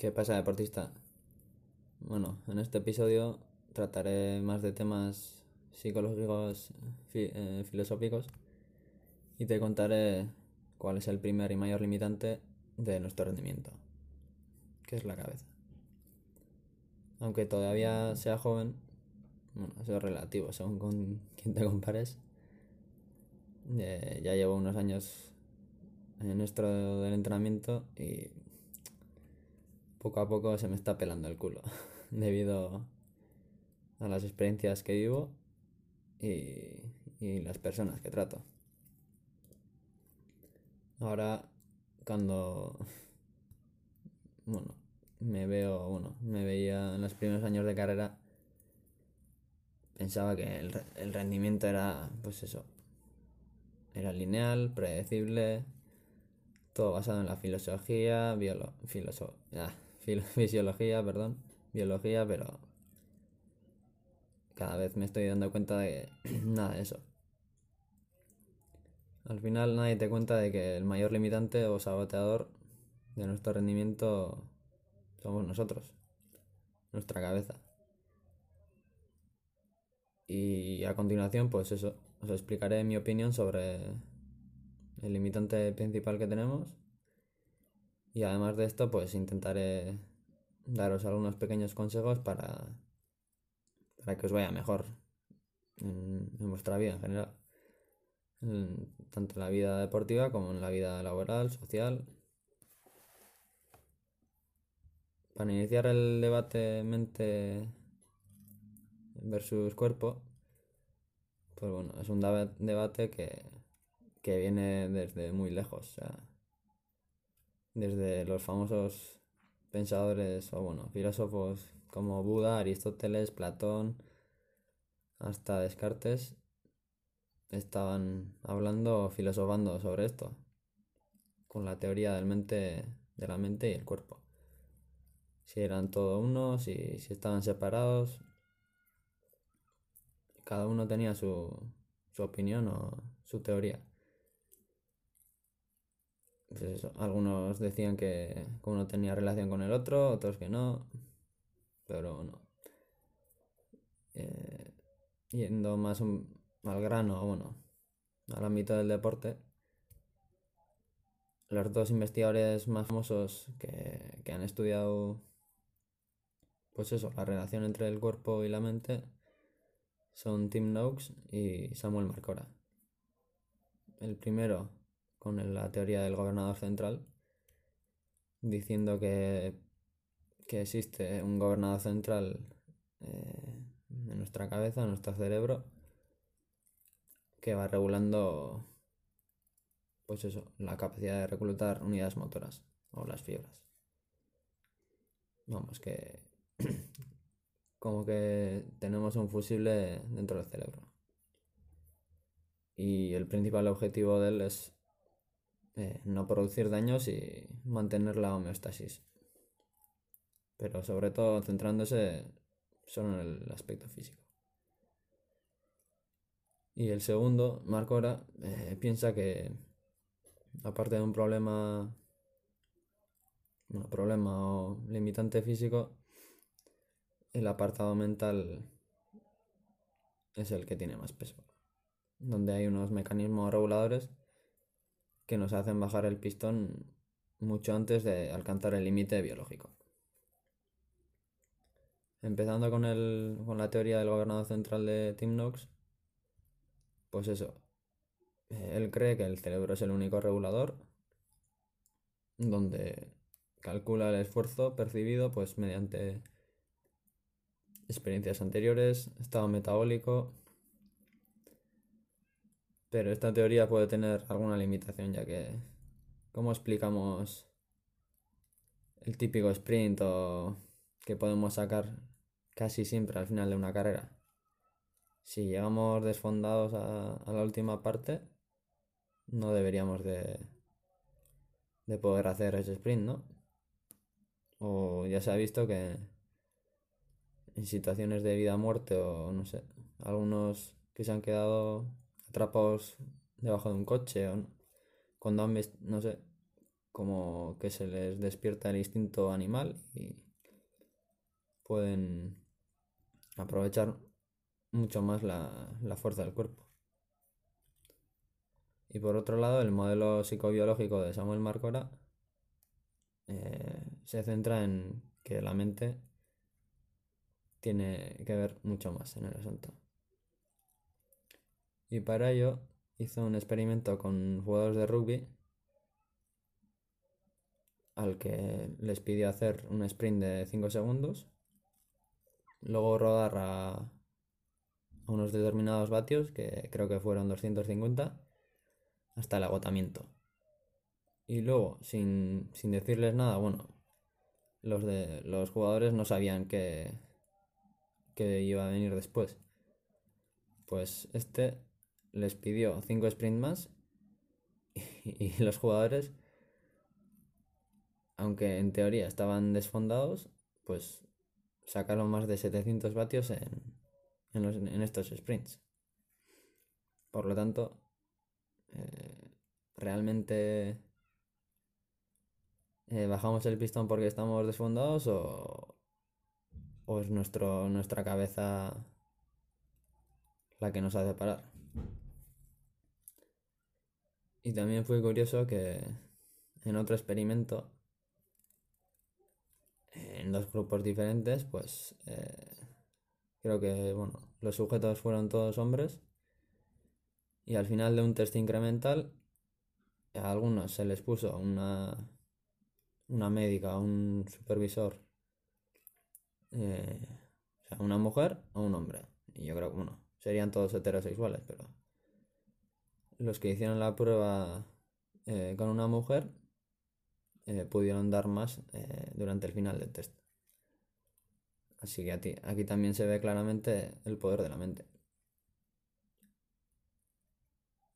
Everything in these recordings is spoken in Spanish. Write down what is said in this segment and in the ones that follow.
¿Qué pasa, deportista? Bueno, en este episodio trataré más de temas psicológicos, eh, filosóficos y te contaré cuál es el primer y mayor limitante de nuestro rendimiento, que es la cabeza. Aunque todavía sea joven, bueno, eso es relativo según con quién te compares. Eh, ya llevo unos años en esto del entrenamiento y poco a poco se me está pelando el culo debido a las experiencias que vivo y, y las personas que trato. Ahora, cuando, bueno, me veo, bueno, me veía en los primeros años de carrera, pensaba que el, el rendimiento era, pues eso, era lineal, predecible, todo basado en la filosofía, biolo, ah, fisiología, perdón, biología, pero cada vez me estoy dando cuenta de que nada de eso. Al final nadie te cuenta de que el mayor limitante o saboteador de nuestro rendimiento somos nosotros, nuestra cabeza. Y a continuación, pues eso, os explicaré mi opinión sobre el limitante principal que tenemos. Y además de esto, pues intentaré daros algunos pequeños consejos para, para que os vaya mejor en, en vuestra vida en general. En- tanto en la vida deportiva como en la vida laboral, social. Para iniciar el debate mente versus cuerpo, pues bueno, es un deba- debate que, que viene desde muy lejos, desde los famosos pensadores o bueno, filósofos como Buda, Aristóteles, Platón, hasta Descartes, estaban hablando filosofando sobre esto, con la teoría del mente, de la mente y el cuerpo. Si eran todo uno, si, si estaban separados, cada uno tenía su, su opinión o su teoría. Pues algunos decían que uno tenía relación con el otro, otros que no, pero no. Eh, yendo más al grano, bueno, al ámbito del deporte, los dos investigadores más famosos que, que han estudiado, pues eso, la relación entre el cuerpo y la mente son Tim Noakes y Samuel Marcora. El primero con la teoría del gobernador central, diciendo que, que existe un gobernador central eh, en nuestra cabeza, en nuestro cerebro, que va regulando, pues eso, la capacidad de reclutar unidades motoras o las fibras. Vamos, que como que tenemos un fusible dentro del cerebro. Y el principal objetivo de él es eh, no producir daños y mantener la homeostasis. Pero sobre todo centrándose solo en el aspecto físico. Y el segundo, Marcora, eh, piensa que aparte de un problema, un problema o limitante físico, el apartado mental es el que tiene más peso, donde hay unos mecanismos reguladores que nos hacen bajar el pistón mucho antes de alcanzar el límite biológico. Empezando con, el, con la teoría del gobernador central de Tim Noakes, pues eso, eh, él cree que el cerebro es el único regulador, donde calcula el esfuerzo percibido pues mediante experiencias anteriores, estado metabólico, pero esta teoría puede tener alguna limitación, ya que ¿cómo explicamos el típico sprint o que podemos sacar casi siempre al final de una carrera? Si llegamos desfondados a, a la última parte, no deberíamos de, de poder hacer ese sprint, ¿no? O ya se ha visto que en situaciones de vida muerte o no sé, algunos que se han quedado atrapados debajo de un coche o cuando han visto, no sé, como que se les despierta el instinto animal y pueden aprovechar mucho más la, fuerza del cuerpo. Y por otro lado, el modelo psicobiológico de Samuel Marcora eh, se centra en que la mente tiene que ver mucho más en el asunto. Y para ello hizo un experimento con jugadores de rugby al que les pidió hacer un sprint de 5 segundos, luego rodar a, unos determinados vatios, que creo que fueron 250, hasta el agotamiento. Y luego, sin, sin decirles nada, bueno, los, de, los jugadores no sabían que, que iba a venir después. Pues este les pidió 5 sprints más y los jugadores aunque en teoría estaban desfondados, pues sacaron más de 700 vatios en, estos sprints. Por lo tanto, eh, realmente eh, bajamos el pistón porque estamos desfondados o, o es nuestro, nuestra cabeza la que nos hace parar. Y también fue curioso que en otro experimento en dos grupos diferentes, pues eh, creo que bueno, los sujetos fueron todos hombres y al final de un test incremental a algunos se les puso una, una médica, un supervisor, eh, o sea, una mujer o un hombre. Y yo creo que, bueno, serían todos heterosexuales, pero los que hicieron la prueba eh, con una mujer eh, pudieron dar más eh, durante el final del test. Así que aquí, aquí también se ve claramente el poder de la mente.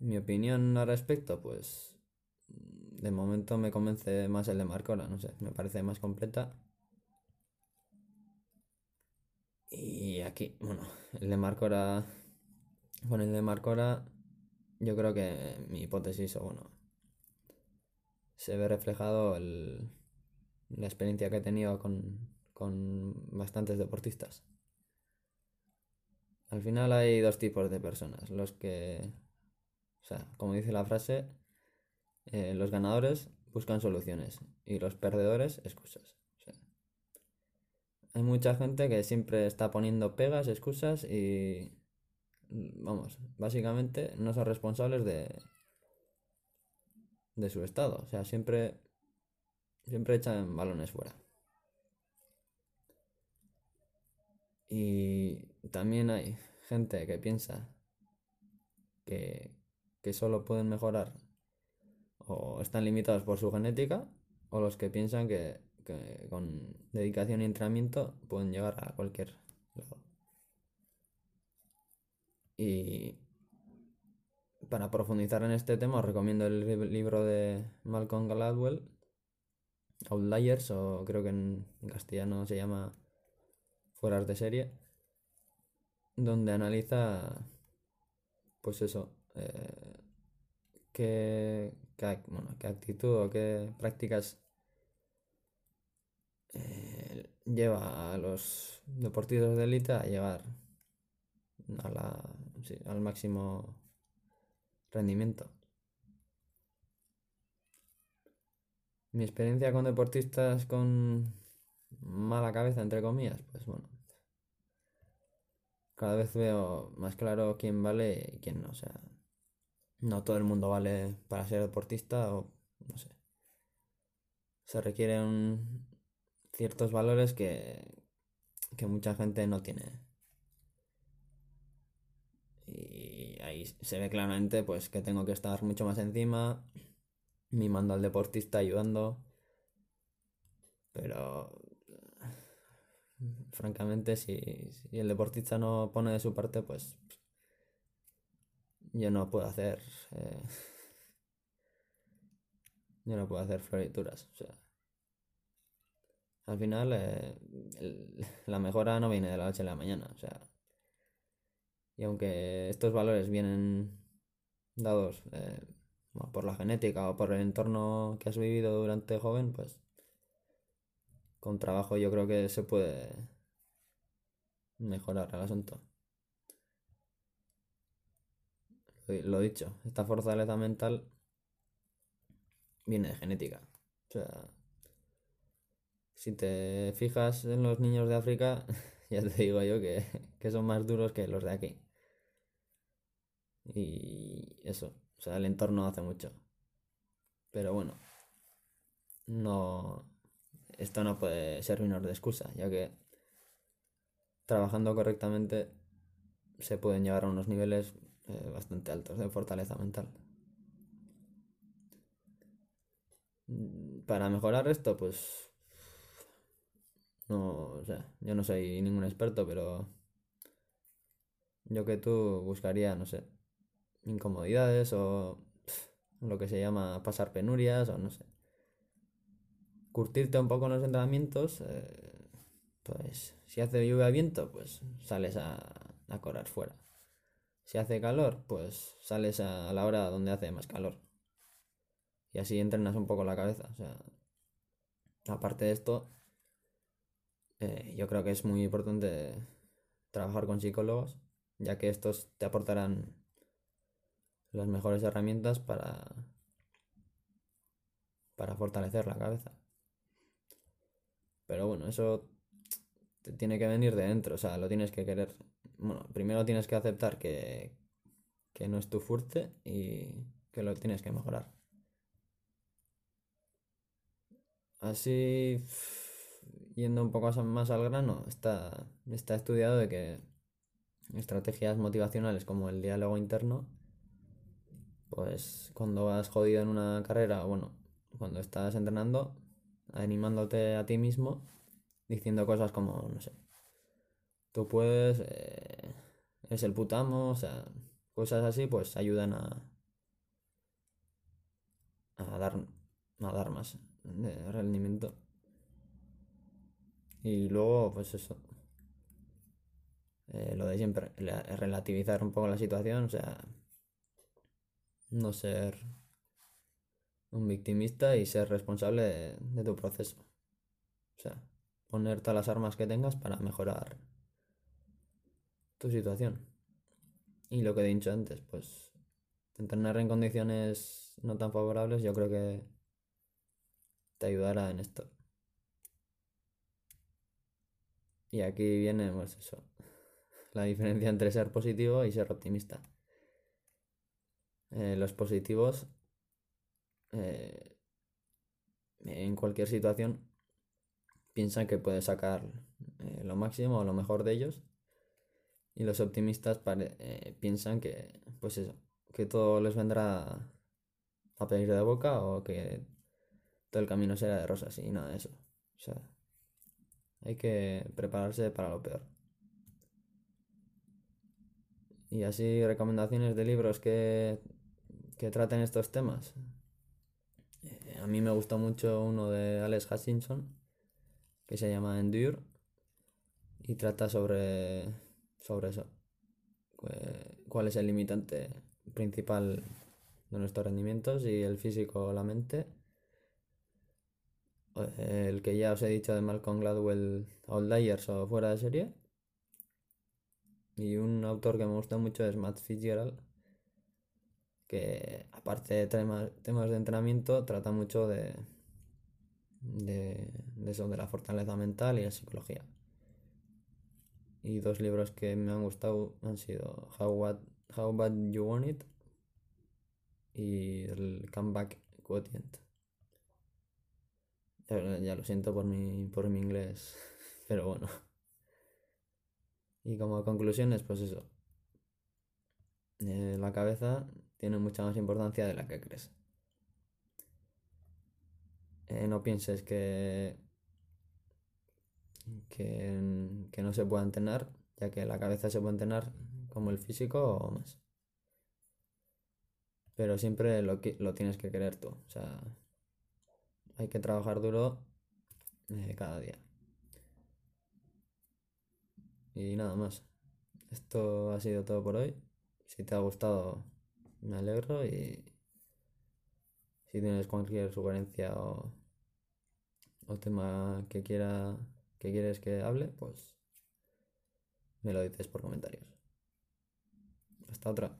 Mi opinión al respecto, pues de momento me convence más el de Marcora, no sé, me parece más completa. Y aquí, bueno, el de Marcora, con el de Marcora, yo creo que mi hipótesis, o bueno, se ve reflejado la experiencia que he tenido con, bastantes deportistas. Al final hay dos tipos de personas. Los que, o sea, como dice la frase, eh, los ganadores buscan soluciones y los perdedores excusas. hay mucha gente que siempre está poniendo pegas, excusas y, vamos, básicamente no son responsables de, de su estado. O sea, siempre, siempre echan balones fuera. Y también hay gente que piensa que, que solo pueden mejorar o están limitados por su genética o los que piensan que, que con dedicación y entrenamiento pueden llegar a cualquier lado. Y para profundizar en este tema os recomiendo el libro de Malcolm Gladwell, Outliers, o creo que en, castellano se llama Fueras de serie, donde analiza, pues eso, eh, qué, actitud o qué prácticas eh, lleva a los deportistas de élite a llegar a la, al máximo rendimiento. Mi experiencia con deportistas con mala cabeza, entre comillas, pues bueno. Cada vez veo más claro quién vale y quién no. O sea, no todo el mundo vale para ser deportista o no sé. Se requieren ciertos valores que, que mucha gente no tiene. Y ahí se ve claramente pues que tengo que estar mucho más encima, mimando al deportista, ayudando. Pero francamente si, el deportista no pone de su parte, pues yo no puedo hacer eh, yo no puedo hacer florituras. O sea, al final eh, la mejora no viene de la noche a la mañana. O sea, y aunque estos valores vienen dados eh, por la genética o por el entorno que has vivido durante joven, pues con trabajo yo creo que se puede mejorar el asunto. Lo dicho, esta fortaleza mental viene de genética. O sea, si te fijas en los niños de África, ya te digo yo que, que son más duros que los de aquí. Y eso, o sea, el entorno hace mucho. Pero bueno, no. Esto no puede servirnos de excusa, ya que trabajando correctamente se pueden llegar a unos niveles eh, bastante altos de fortaleza mental. Para mejorar esto, pues. No, o sea, yo no soy ningún experto, pero. Yo que tú buscaría, no sé, incomodidades o lo que se llama pasar penurias o no sé. Curtirte un poco en los entrenamientos, eh, pues si hace lluvia viento, pues sales a, a correr fuera. Si hace calor, pues sales a, la hora donde hace más calor. Y así entrenas un poco la cabeza. O sea, aparte de esto, eh, yo creo que es muy importante trabajar con psicólogos, ya que estos te aportarán las mejores herramientas para, para fortalecer la cabeza. Pero bueno, eso te tiene que venir de dentro, o sea, lo tienes que querer. Bueno, primero tienes que aceptar que, que no es tu fuerte y que lo tienes que mejorar. Así, yendo un poco más al grano, está, está estudiado de que estrategias motivacionales como el diálogo interno pues cuando vas jodido en una carrera, bueno, cuando estás entrenando, animándote a ti mismo, diciendo cosas como, no sé, tú puedes, eh, es el putamo, o sea, cosas así, pues ayudan a, a dar, a dar más de rendimiento. Y luego, pues eso, eh, lo de siempre, relativizar un poco la situación, o sea, no ser un victimista y ser responsable de, tu proceso. O sea, poner todas las armas que tengas para mejorar tu situación. Y lo que he dicho antes, pues entrenar en condiciones no tan favorables yo creo que te ayudará en esto. Y aquí viene pues eso, la diferencia entre ser positivo y ser optimista. Eh, los positivos eh, en cualquier situación piensan que puede sacar eh, lo máximo o lo mejor de ellos. Y los optimistas piensan que pues eso que todo les vendrá a pedir de boca o que todo el camino será de rosas y nada de eso. O sea hay que prepararse para lo peor. Y así recomendaciones de libros que que traten estos temas. Eh, a mí me gusta mucho uno de Alex Hutchinson que se llama Endure y trata sobre, sobre eso. cuál es el limitante principal de nuestros rendimientos y el físico o la mente. El que ya os he dicho de Malcolm Gladwell, Outliers o Fuera de Serie. Y un autor que me gusta mucho es Matt Fitzgerald, que aparte de temas, de entrenamiento, trata mucho de, de, eso, de la fortaleza mental y la psicología. Y dos libros que me han gustado han sido How, What, How Bad You Want It y el Comeback Quotient. Ya, lo siento por mi, por mi inglés, pero bueno. Y como conclusiones, pues eso. Eh, la cabeza tiene mucha más importancia de la que crees. Eh, no pienses que, que, no se pueda entrenar, ya que la cabeza se puede entrenar como el físico o más. Pero siempre lo, lo tienes que querer tú. O sea, hay que trabajar duro eh, cada día. Y nada más. Esto ha sido todo por hoy. Si te ha gustado, me alegro y Si tienes cualquier sugerencia o, o tema que quiera que quieres que hable, pues me lo dices por comentarios. Hasta otra.